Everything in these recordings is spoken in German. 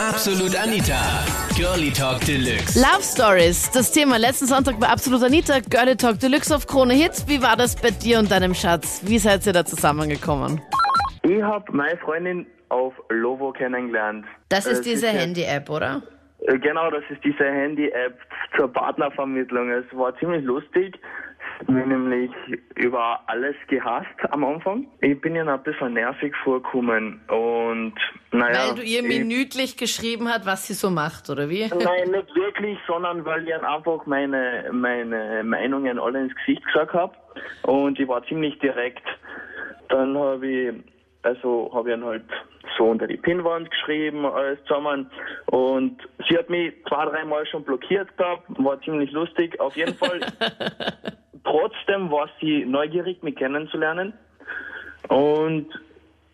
Absolut Anita. Girlie Talk Deluxe. Love Stories, das Thema letzten Sonntag bei Absolut Anita, Girlie Talk Deluxe auf Krone Hits. Wie war das bei dir und deinem Schatz? Wie seid ihr da zusammengekommen? Ich habe meine Freundin auf Lovo kennengelernt. Das ist Äh, diese Handy-App, oder? Äh, Genau, das ist diese Handy-App zur Partnervermittlung. Es war ziemlich lustig. Mich nämlich über alles gehasst am Anfang. Ich bin ihr ein bisschen nervig vorgekommen und naja. Weil du ihr ich- minütlich geschrieben hat, was sie so macht, oder wie? Nein, nicht wirklich, sondern weil ich ihr einfach meine, meine Meinungen alle ins Gesicht gesagt habe. Und ich war ziemlich direkt. Dann habe ich, also habe ich ihn halt so unter die Pinnwand geschrieben, alles zusammen. Und sie hat mich zwei, dreimal schon blockiert gehabt, war ziemlich lustig. Auf jeden Fall. Trotzdem war sie neugierig, mich kennenzulernen. Und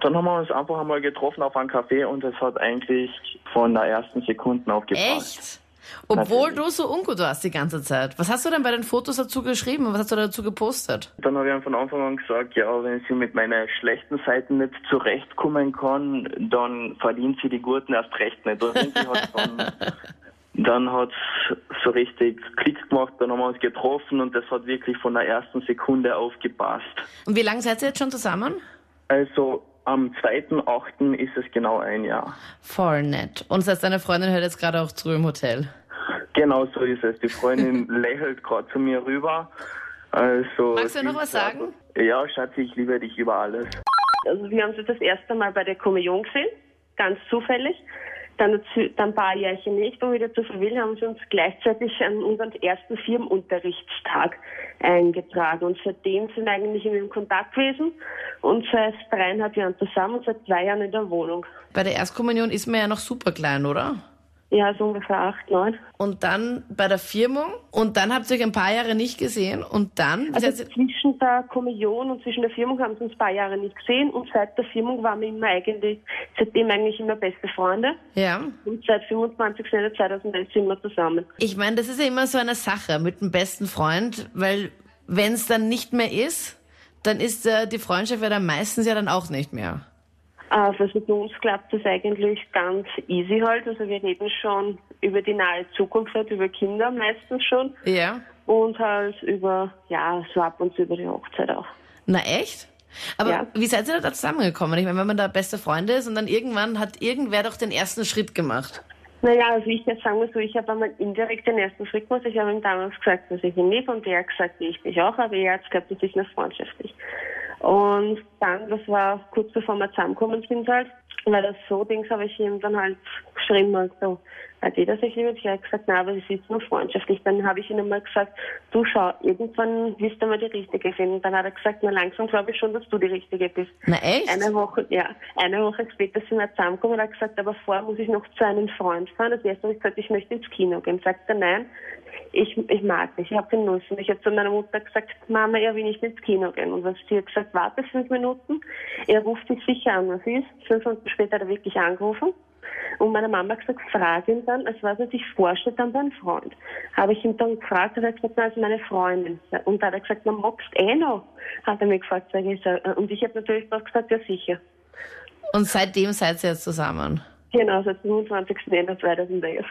dann haben wir uns einfach einmal getroffen auf einen Café und es hat eigentlich von der ersten Sekunde aufgepasst. Echt? Obwohl Natürlich. du so ungut warst die ganze Zeit. Was hast du denn bei den Fotos dazu geschrieben? Was hast du dazu gepostet? Dann habe ich von Anfang an gesagt, ja, wenn sie mit meinen schlechten Seiten nicht zurechtkommen kann, dann verdient sie die guten erst recht nicht. Und hat's dann, dann hat so richtig Klick gemacht, dann haben wir uns getroffen und das hat wirklich von der ersten Sekunde aufgepasst. Und wie lange seid ihr jetzt schon zusammen? Also am 2.8. ist es genau ein Jahr. Voll nett. Und das heißt, deine Freundin hört jetzt gerade auch zu im Hotel. Genau so ist es. Die Freundin lächelt gerade zu mir rüber. Also, Magst du noch was sagen? Ja, Schatzi, ich liebe dich über alles. Also wir haben sie das erste Mal bei der Kommunion gesehen, ganz zufällig. Dann, dann ein paar Jährchen nicht, um wieder zu verwillen, haben sie uns gleichzeitig an unseren ersten Firmenunterrichtstag eingetragen. Und seitdem sind wir eigentlich immer im Kontakt gewesen und seit dreieinhalb Jahren zusammen und seit zwei Jahren in der Wohnung. Bei der Erstkommunion ist man ja noch super klein, oder? Ja, so ungefähr acht, neun. Und dann bei der Firmung und dann habt ihr euch ein paar Jahre nicht gesehen und dann Also zwischen der Kommunion und zwischen der Firmung haben sie uns ein paar Jahre nicht gesehen und seit der Firmung waren wir immer eigentlich, seitdem eigentlich immer beste Freunde. ja. Und seit 25. Ende 2011 sind wir zusammen. Ich meine, das ist ja immer so eine Sache mit dem besten Freund, weil wenn es dann nicht mehr ist, dann ist äh, die Freundschaft ja dann meistens ja dann auch nicht mehr. Äh, Also bei uns klappt das eigentlich ganz easy halt. Also wir reden schon über die nahe Zukunft, halt über Kinder meistens schon. Ja. Und halt über, ja, so ab und zu über die Hochzeit auch. Na echt? Aber Ja. wie seid ihr da zusammengekommen? Ich meine, wenn man da beste Freunde ist und dann irgendwann hat irgendwer doch den ersten Schritt gemacht. Naja, also ich jetzt sagen wir so, ich habe einmal indirekt den ersten Schritt gemacht. Ich habe ihm damals gesagt, dass ich ihn liebe und er hat gesagt, ich dich auch, aber er hat gesagt, das ist nicht freundschaftlich. Und dann, das war kurz bevor wir zusammengekommen sind halt, weil das so Dings habe ich ihm dann halt geschrieben, halt so, hat jeder sich liebt? Ich habe gesagt, na, aber es ist nur freundschaftlich. Dann habe ich ihm einmal gesagt, du schau, irgendwann wirst du mal die Richtige finden. Dann hat er gesagt, na langsam glaube ich schon, dass du die Richtige bist. Na echt? Eine Woche, ja, eine Woche später sind wir zusammengekommen und er hat gesagt, aber vorher muss ich noch zu einem Freund fahren. Das erste habe ich gesagt, ich möchte ins Kino gehen. Sagt er, nein, ich, ich mag nicht, ich habe keine Lust. Und ich habe zu meiner Mutter gesagt, Mama, er will nicht ins Kino gehen. Und was sie hat gesagt, warte fünf Minuten, er ruft dich sicher an, was ist. Fünf Minuten später hat er wirklich angerufen. Und meine Mama hat gesagt, frag ihn dann, als was er sich vorstellt, dann beim Freund. Habe ich ihn dann gefragt, hat er gesagt, na, ist meine Freundin. Und da hat er gesagt, na, magst eh noch? Hat er mich gefragt, und ich habe natürlich auch gesagt, ja sicher. Und seitdem seid ihr jetzt zusammen. Genau, seit 25. Ende 2011.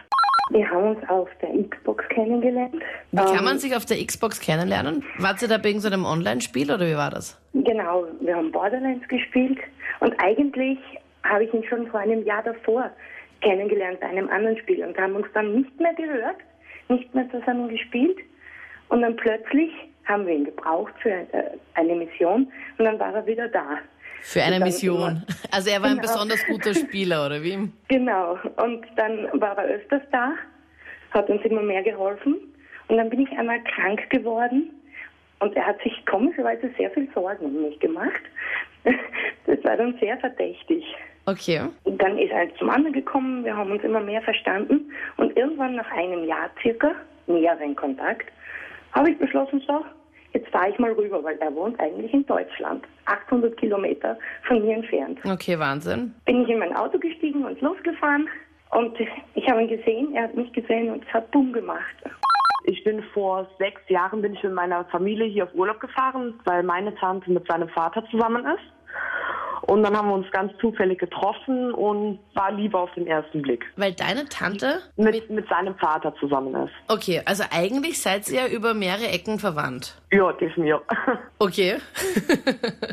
Wir haben uns auf der Xbox kennengelernt. Wie kann Ähm, man sich auf der Xbox kennenlernen? Wart ihr da wegen so einem Online-Spiel oder wie war das? Genau, wir haben Borderlands gespielt und eigentlich habe ich ihn schon vor einem Jahr davor kennengelernt bei einem anderen Spiel und haben uns dann nicht mehr gehört, nicht mehr zusammen gespielt und dann plötzlich haben wir ihn gebraucht für äh, eine Mission und dann war er wieder da. Für eine Mission. Also er war ein Genau. besonders guter Spieler, oder wie? Genau, und dann war er öfters da, hat uns immer mehr geholfen. Und dann bin ich einmal krank geworden und er hat sich komischerweise sehr viel Sorgen um mich gemacht. Das war dann sehr verdächtig. Okay. Und dann ist er zum anderen gekommen, wir haben uns immer mehr verstanden und irgendwann nach einem Jahr circa, näheren Kontakt, habe ich beschlossen, so, jetzt fahre ich mal rüber, weil er wohnt eigentlich in Deutschland, 800 Kilometer von mir entfernt Okay, Wahnsinn. bin ich in mein Auto gestiegen und losgefahren. Und ich habe ihn gesehen, er hat mich gesehen und es hat Bumm gemacht. Ich bin vor sechs Jahren bin ich mit meiner Familie hier auf Urlaub gefahren, weil meine Tante mit seinem Vater zusammen ist. Und dann haben wir uns ganz zufällig getroffen und war Liebe auf den ersten Blick. Weil deine Tante mit, mit seinem Vater zusammen ist. Okay, also eigentlich seid ihr ja über mehrere Ecken verwandt. Ja, definitiv. Okay.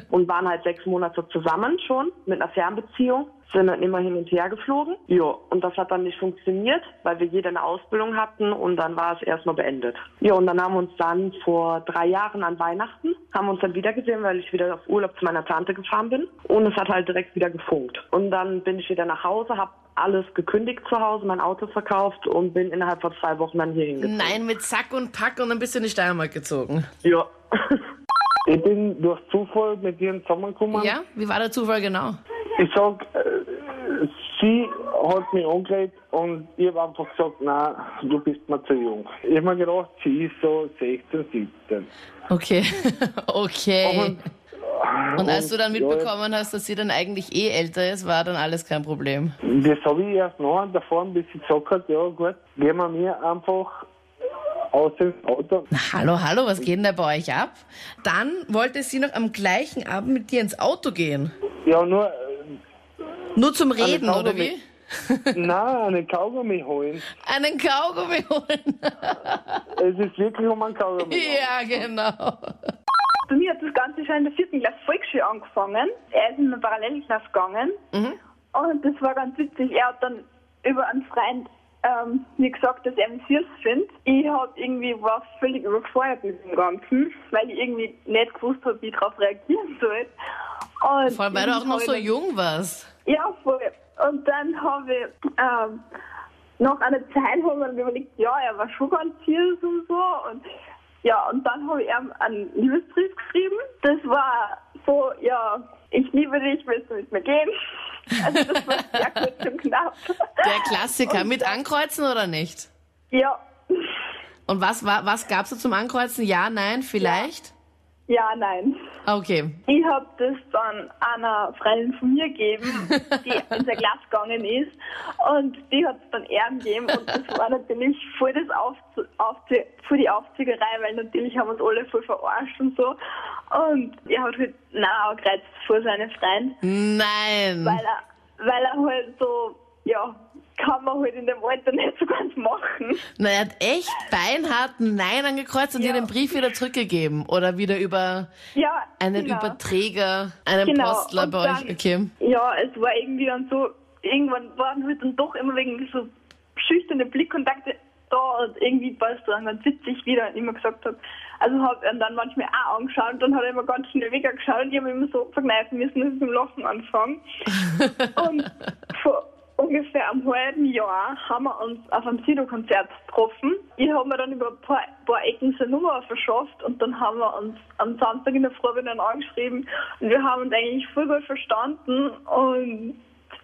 und waren halt sechs Monate zusammen schon mit einer Fernbeziehung sind dann immer hin und her geflogen. Ja, und das hat dann nicht funktioniert, weil wir jeder eine Ausbildung hatten und dann war es erstmal beendet. Ja, und dann haben wir uns dann vor drei Jahren an Weihnachten, haben uns dann wieder gesehen, weil ich wieder auf Urlaub zu meiner Tante gefahren bin und es hat halt direkt wieder gefunkt. Und dann bin ich wieder nach Hause, habe alles gekündigt zu Hause, mein Auto verkauft und bin innerhalb von zwei Wochen dann hier hingezogen. Nein, mit Sack und Pack und ein bisschen in die Steiermark gezogen. Ja. ich bin durch Zufall mit dir zusammengekommen. Ja? Wie war der Zufall genau? Ich sag, äh, sie hat mich angelegt und ich habe einfach gesagt, nein, du bist mir zu jung. Ich habe mir gedacht, sie ist so 16, 17. Okay, okay. Und, Und als du dann ja, mitbekommen hast, dass sie dann eigentlich eh älter ist, war dann alles kein Problem. Das habe ich erst nachher davor ein bisschen gesagt, hat, ja gut, gehen wir mir einfach aus dem Auto. Na, hallo, hallo, was geht denn da bei euch ab? Dann wollte sie noch am gleichen Abend mit dir ins Auto gehen. Ja, nur, Nur zum Reden, oder wie? nein, einen Kaugummi holen. Einen Kaugummi holen. Es ist wirklich um einen Kaugummi. ja, genau. Bei mir hat das Ganze schon in der vierten Klasse Volksschule angefangen. Er ist in eine Parallelklasse gegangen. Und das war ganz witzig. Er hat dann über einen Freund ähm, mir gesagt, dass er mich süß findet. Ich hab irgendwie war völlig überfordert mit dem Ganzen, weil ich irgendwie nicht gewusst habe, wie ich darauf reagieren soll. Und Vor allem, weil du auch noch so jung warst. Ja, voll. Und dann habe ich ähm, nach einer Zeit haben wir überlegt, ja, er war schon ganz süß und so. Und ja, und dann habe ich ihm einen Liebesbrief geschrieben. Das war so, ja, ich liebe dich, willst du mit mir gehen? Also das war sehr kurz und knapp. Der Klassiker. Mit Ankreuzen oder nicht? Ja, Und was, was gab's da zum Ankreuzen? Ja, nein, vielleicht? ja, nein. Okay. Ich habe das dann einer Freundin von mir gegeben, die in der Klasse gegangen ist. Und die hat es dann er gegeben. Und das war natürlich voll, das Aufzu Aufzie voll die Aufziegerei, weil natürlich haben uns alle voll verarscht und so. Und er hat halt Nein gereizt vor seine Freund, Nein. weil er, weil er halt so, ja, kann man halt in dem Alter nicht so ganz machen. Na, er hat echt beinhart Nein angekreuzt und Ja. dir den Brief wieder zurückgegeben. Oder wieder über Ja, einen genau. Überträger, einen Genau, Postler und bei euch. dann- Okay. Ja, es war irgendwie dann so, irgendwann waren halt dann doch immer wegen so schüchterne Blickkontakte da und irgendwie war es dann ganz witzig, wie er immer gesagt hat. Also habe ich ihn dann manchmal auch angeschaut und dann hat er immer ganz schnell weggeschaut und ich habe immer so verkneifen müssen, dass ich zum Lachen anfange. und vor ungefähr einem halben Jahr haben wir uns auf einem Sido-Konzert getroffen. Ich habe mir dann über ein paar, paar Ecken seine Nummer verschafft und dann haben wir uns am Samstag in der Früh wieder angeschrieben und wir haben uns eigentlich voll gut verstanden und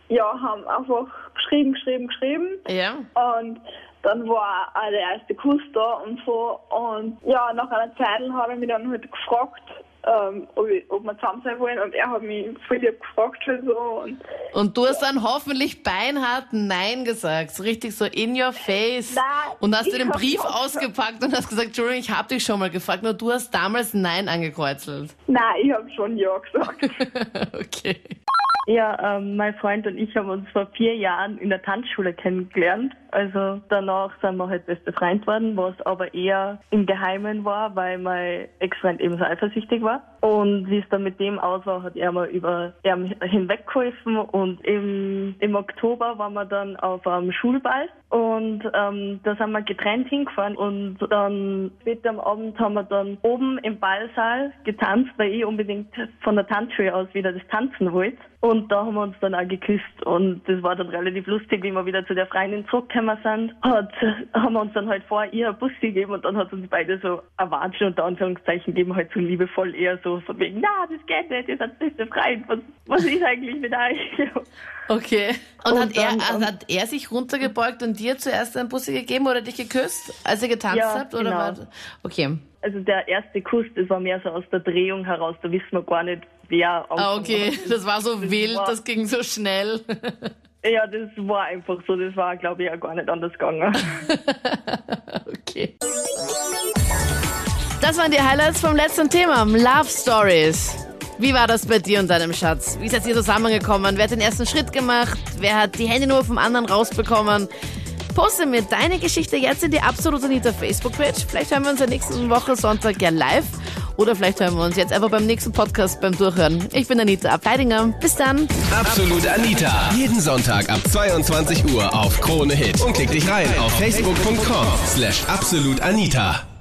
ja, haben einfach geschrieben, geschrieben, geschrieben Ja. und dann war auch der erste Kuss da und so und ja, nach einer Zeit hat er mich dann halt gefragt, ähm, ob, ich, ob wir zusammen sein wollen und er hat mich voll lieb gefragt schon so und Und du hast dann hoffentlich beinhart Nein gesagt. So richtig so in your face. Nein, und hast dir den Brief ausgepackt und hast gesagt, Entschuldigung, ich hab dich schon mal gefragt, nur du hast damals Nein angekreuzelt. nein, ich habe schon Ja gesagt. okay. Ja, ähm, mein Freund und ich haben uns vor vier Jahren in der Tanzschule kennengelernt. Also danach sind wir halt beste Freund worden, was aber eher im Geheimen war, weil mein Ex-Freund eben so eifersüchtig war. Und wie es dann mit dem aus war, hat er mir über er hinweggeholfen und im, im Oktober waren wir dann auf einem Schulball und ähm, da sind wir getrennt hingefahren und dann später am Abend haben wir dann oben im Ballsaal getanzt, weil ich unbedingt von der Tanzschule aus wieder das Tanzen wollte. Und da haben wir uns dann auch geküsst und das war dann relativ lustig, wie wir wieder zu der Freundin zurückgekommen sind. Hat, haben wir uns dann halt vor ihr ein Bussi gegeben und dann hat uns beide so erwatschen unter Anführungszeichen gegeben, halt so liebevoll eher so von wegen, na, das geht nicht, ihr seid beste Freund, was, was ist eigentlich mit euch? Okay. Und, Und hat, er, dann, also ähm, hat er sich runtergebeugt und dir zuerst einen Bussi gegeben oder dich geküsst, als ihr getanzt Ja, habt? Oder genau. war, okay. Also der erste Kuss, das war mehr so aus der Drehung heraus, da wissen wir gar nicht, wer Ah, okay. Das war so wild, war- das ging so schnell. Ja, das war einfach so, das war glaube ich auch gar nicht anders gegangen. Okay. Das waren die Highlights vom letzten Thema, Love Stories. Wie war das bei dir und deinem Schatz? Wie seid ihr zusammengekommen? Wer hat den ersten Schritt gemacht? Wer hat die Handynummer vom anderen rausbekommen? Poste mir deine Geschichte jetzt in die Absolut Anita Facebook-Page. Vielleicht hören wir uns ja nächste Woche Sonntag ja live. Oder vielleicht hören wir uns jetzt einfach beim nächsten Podcast beim Durchhören. Ich bin Anita Abteidinger. Bis dann. Absolut Anita. Jeden Sonntag ab 22 Uhr auf Krone Hit. Und klick dich rein auf facebook.com slash absolutanita.